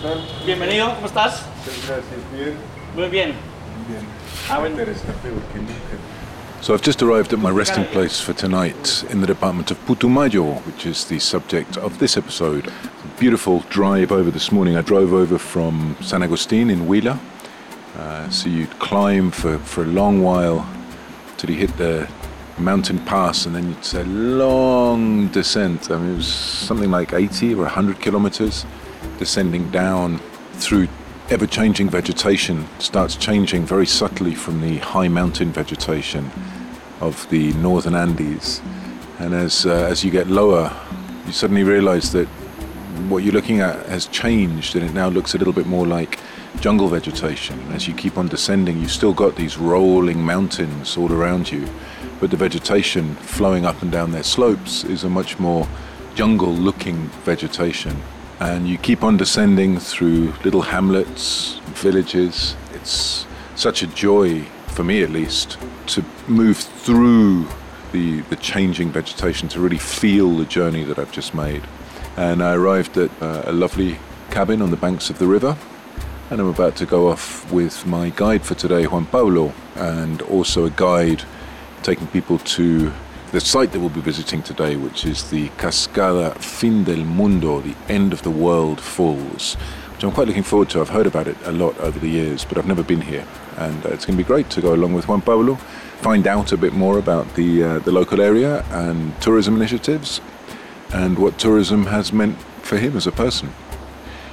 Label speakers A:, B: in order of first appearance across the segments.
A: ¿Qué
B: tal?
A: Bienvenido, ¿cómo estás?
B: Muchas gracias, bien,
A: Muy bien.
B: bien.
A: Ah, bueno.
B: Interesante porque nunca.
C: So I've just arrived at my resting place for tonight in the department of Putumayo, which is the subject of this episode. Beautiful drive over this morning. I drove over from San Agustin in Huila. Uh, so you'd climb for, for a long while till you hit the mountain pass and then it's a long descent. I mean, it was something like 80 or 100 kilometers descending down through ever changing vegetation. Starts changing very subtly from the high mountain vegetation of the northern Andes. And as, uh, as you get lower, you suddenly realize that what you're looking at has changed and it now looks a little bit more like jungle vegetation. As you keep on descending, you've still got these rolling mountains all around you, but the vegetation flowing up and down their slopes is a much more jungle looking vegetation. And you keep on descending through little hamlets, villages. It's such a joy, for me at least, to move through the, the changing vegetation, to really feel the journey that I've just made. And I arrived at uh, a lovely cabin on the banks of the river. And I'm about to go off with my guide for today, Juan Pablo, and also a guide taking people to the site that we'll be visiting today, which is the Cascada Fin del Mundo, the End of the World Falls, which I'm quite looking forward to. I've heard about it a lot over the years, but I've never been here. And uh, it's going to be great to go along with Juan Pablo, find out a bit more about the, uh, the local area and tourism initiatives, and what tourism has meant for him as a person.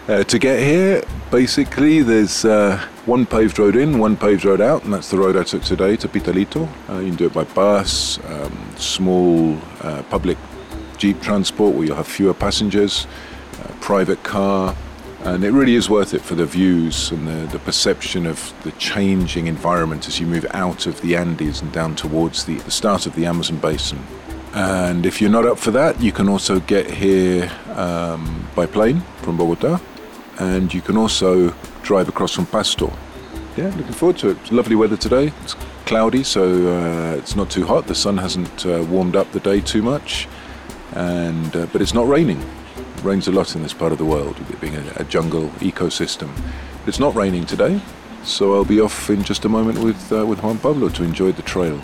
C: Uh, to get here, basically, there's uh, one paved road in, one paved road out, and that's the road I took today to Pitalito. Uh, you can do it by bus, um, small uh, public jeep transport where you'll have fewer passengers, uh, private car, and it really is worth it for the views and the, the perception of the changing environment as you move out of the Andes and down towards the, the start of the Amazon basin. And if you're not up for that, you can also get here um, by plane from Bogota, and you can also drive across from Pasto. Yeah, looking forward to it. It's lovely weather today. It's cloudy, so uh, it's not too hot. The sun hasn't uh, warmed up the day too much, and uh, but it's not raining. It rains a lot in this part of the world, it being a, a jungle ecosystem. It's not raining today, so I'll be off in just a moment with uh, with Juan Pablo to enjoy the trail.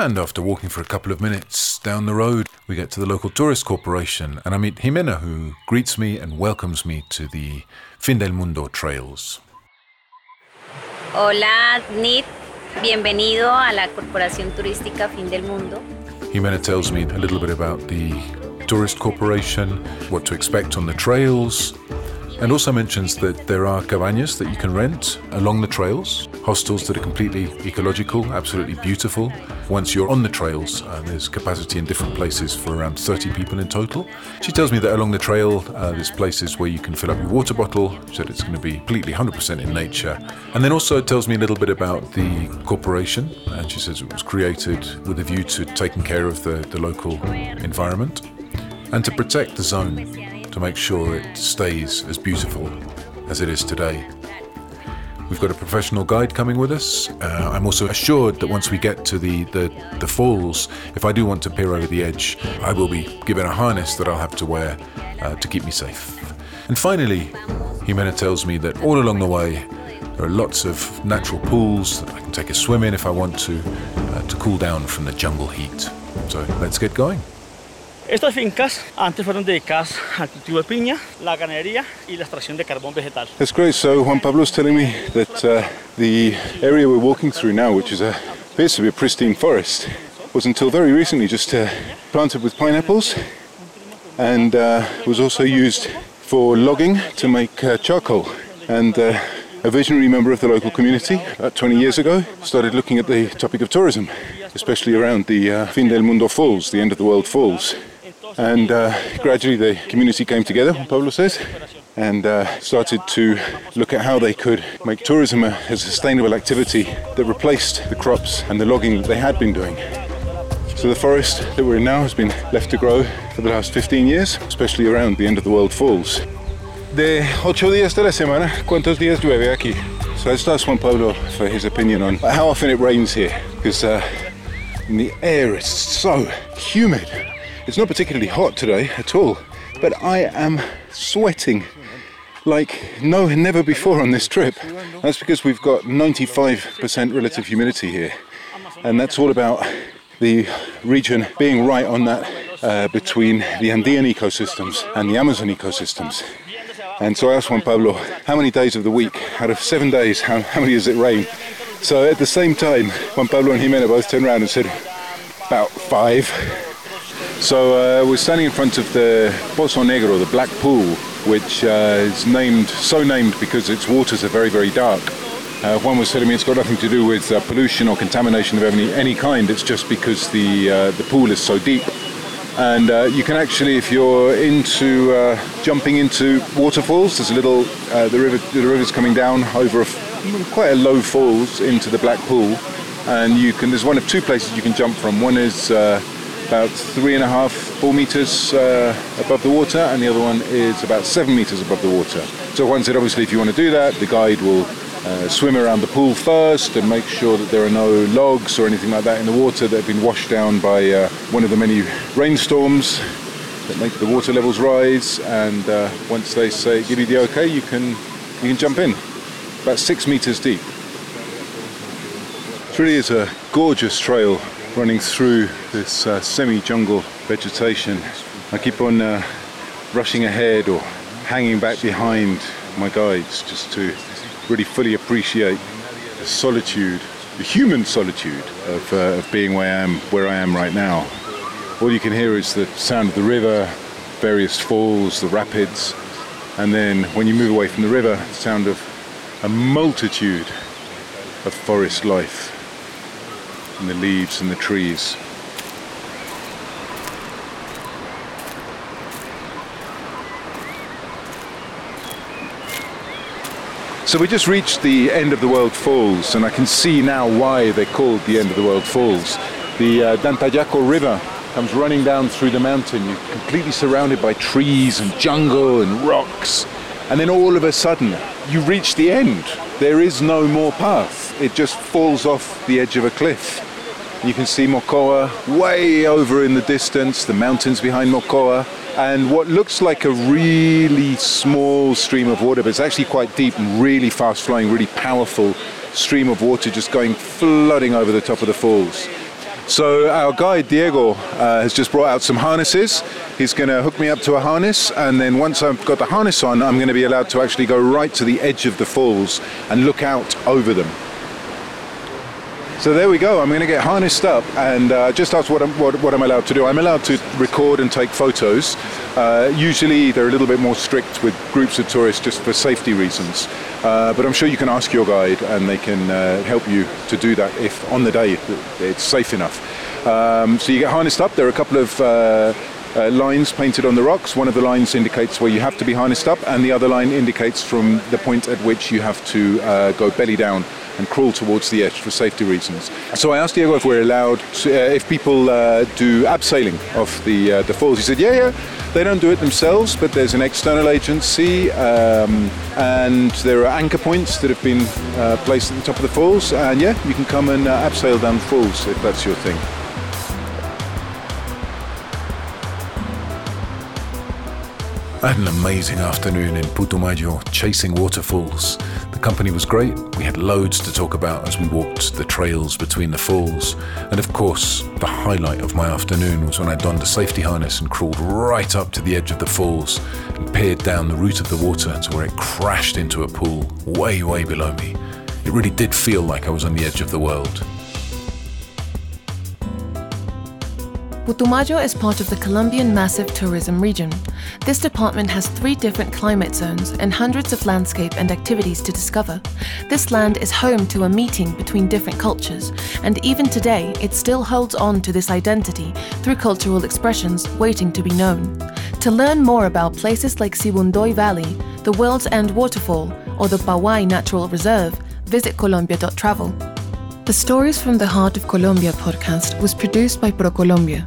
C: And after walking for a couple of minutes down the road, we get to the local tourist corporation and I meet Jimena, who greets me and welcomes me to the Fin del Mundo trails.
D: Hola, Nit. Bienvenido a la Corporación Turística Fin del Mundo.
C: Jimena tells me a little bit about the tourist corporation, what to expect on the trails, and also mentions that there are cabañas that you can rent along the trails, hostels that are completely ecological, absolutely beautiful. Once you're on the trails, uh, there's capacity in different places for around 30 people in total. She tells me that along the trail, uh, there's places where you can fill up your water bottle, she said it's going to be completely 100% in nature. And then also tells me a little bit about the corporation, and she says it was created with a view to taking care of the, the local environment. and to protect the zone to make sure it stays as beautiful as it is today. We've got a professional guide coming with us. Uh, I'm also assured that once we get to the, the, the falls, if I do want to peer over the edge, I will be given a harness that I'll have to wear uh, to keep me safe. And finally, Jimena tells me that all along the way, there are lots of natural pools that I can take a swim in if I want to, uh, to cool down from the jungle heat. So let's get going.
A: Estas fincas antes fueron dedicadas al cultivo de piña, la ganadería y la extracción de carbón vegetal.
C: That's great. So Juan Pablo's telling me that uh, the area we're walking through now, which is a appears to be a pristine forest, was until very recently just uh, planted with pineapples, and uh, was also used for logging to make uh, charcoal. And uh, a visionary member of the local community, about 20 years ago, started looking at the topic of tourism, especially around the uh, Fin del Mundo Falls, the end of the world falls. And uh, gradually the community came together, Pablo says, and uh, started to look at how they could make tourism a, a sustainable activity that replaced the crops and the logging that they had been doing. So the forest that we're in now has been left to grow for the last 15 years, especially around the end of the world falls. De ocho días de la semana, ¿cuántos días llueve aquí? So let's ask Juan Pablo for his opinion on how often it rains here, because uh, the air is so humid. It's not particularly hot today at all, but I am sweating like no never before on this trip. That's because we've got 95% relative humidity here, and that's all about the region being right on that uh, between the Andean ecosystems and the Amazon ecosystems. And so I asked Juan Pablo, how many days of the week, out of seven days, how, how many does it rain? So at the same time, Juan Pablo and Jimena both turned around and said, about five. So uh, we're standing in front of the Pozo Negro, the black pool, which uh, is named, so named because its waters are very, very dark. Uh, Juan was telling me it's got nothing to do with uh, pollution or contamination of any, any kind, it's just because the, uh, the pool is so deep. And uh, you can actually, if you're into jumping into waterfalls, there's a little, the river, the river's coming down over quite a low falls into the black pool, and you can. There's one of two places you can jump from. One is about three and a half, four meters uh, above the water, and the other one is about seven meters above the water. So Juan said, obviously, if you want to do that, the guide will uh, swim around the pool first and make sure that there are no logs or anything like that in the water that have been washed down by uh, one of the many rainstorms that make the water levels rise. And uh, once they say give you the okay, you can you can jump in. About six meters deep. It really is a gorgeous trail running through this uh, semi-jungle vegetation. I keep on uh, rushing ahead or hanging back behind my guides just to really fully appreciate the solitude, the human solitude of, uh, of being where I am, where I am right now. All you can hear is the sound of the river, various falls, the rapids, and then when you move away from the river, the sound of a multitude of forest life and the leaves and the trees. So we just reached the end of the world falls, and I can see now why they're called the end of the world falls. The uh, Dantayaco River comes running down through the mountain. You're completely surrounded by trees and jungle and rocks, and then all of a sudden you reach the end. There is no more path. It just falls off the edge of a cliff. You can see Mocoa way over in the distance, the mountains behind Mocoa, and what looks like a really small stream of water, but it's actually quite deep and really fast flowing, really powerful stream of water just going flooding over the top of the falls. So our guide Diego uh, has just brought out some harnesses. He's going to hook me up to a harness, and then once I've got the harness on, I'm going to be allowed to actually go right to the edge of the falls and look out over them. So there we go. I'm going to get harnessed up and uh, just ask what I'm, what, what I'm allowed to do. I'm allowed to record and take photos. Uh, usually they're a little bit more strict with groups of tourists just for safety reasons. Uh, but I'm sure you can ask your guide and they can uh, help you to do that if on the day it's safe enough. Um, so you get harnessed up. There are a couple of uh, uh, lines painted on the rocks. One of the lines indicates where you have to be harnessed up, and the other line indicates from the point at which you have to uh, go belly down and crawl towards the edge for safety reasons. So I asked Diego if we're allowed, to, uh, if people uh, do abseiling of the uh, the falls. He said, yeah, yeah. They don't do it themselves, but there's an external agency, um, and there are anchor points that have been uh, placed at the top of the falls. And yeah, you can come and uh, abseil down the falls if that's your thing. I had an amazing afternoon in Putumayo chasing waterfalls. The company was great. We had loads to talk about as we walked the trails between the falls. And of course, the highlight of my afternoon was when I donned a safety harness and crawled right up to the edge of the falls and peered down the root of the water to where it crashed into a pool way, way below me. It really did feel like I was on the edge of the world.
E: Putumayo is part of the Colombian Massif Tourism Region. This department has three different climate zones and hundreds of landscape and activities to discover. This land is home to a meeting between different cultures, and even today it still holds on to this identity through cultural expressions waiting to be known. To learn more about places like Sibundoy Valley, the World's End Waterfall, or the Pawai Natural Reserve, visit colombia.travel. The Stories from the Heart of Colombia podcast was produced by ProColombia.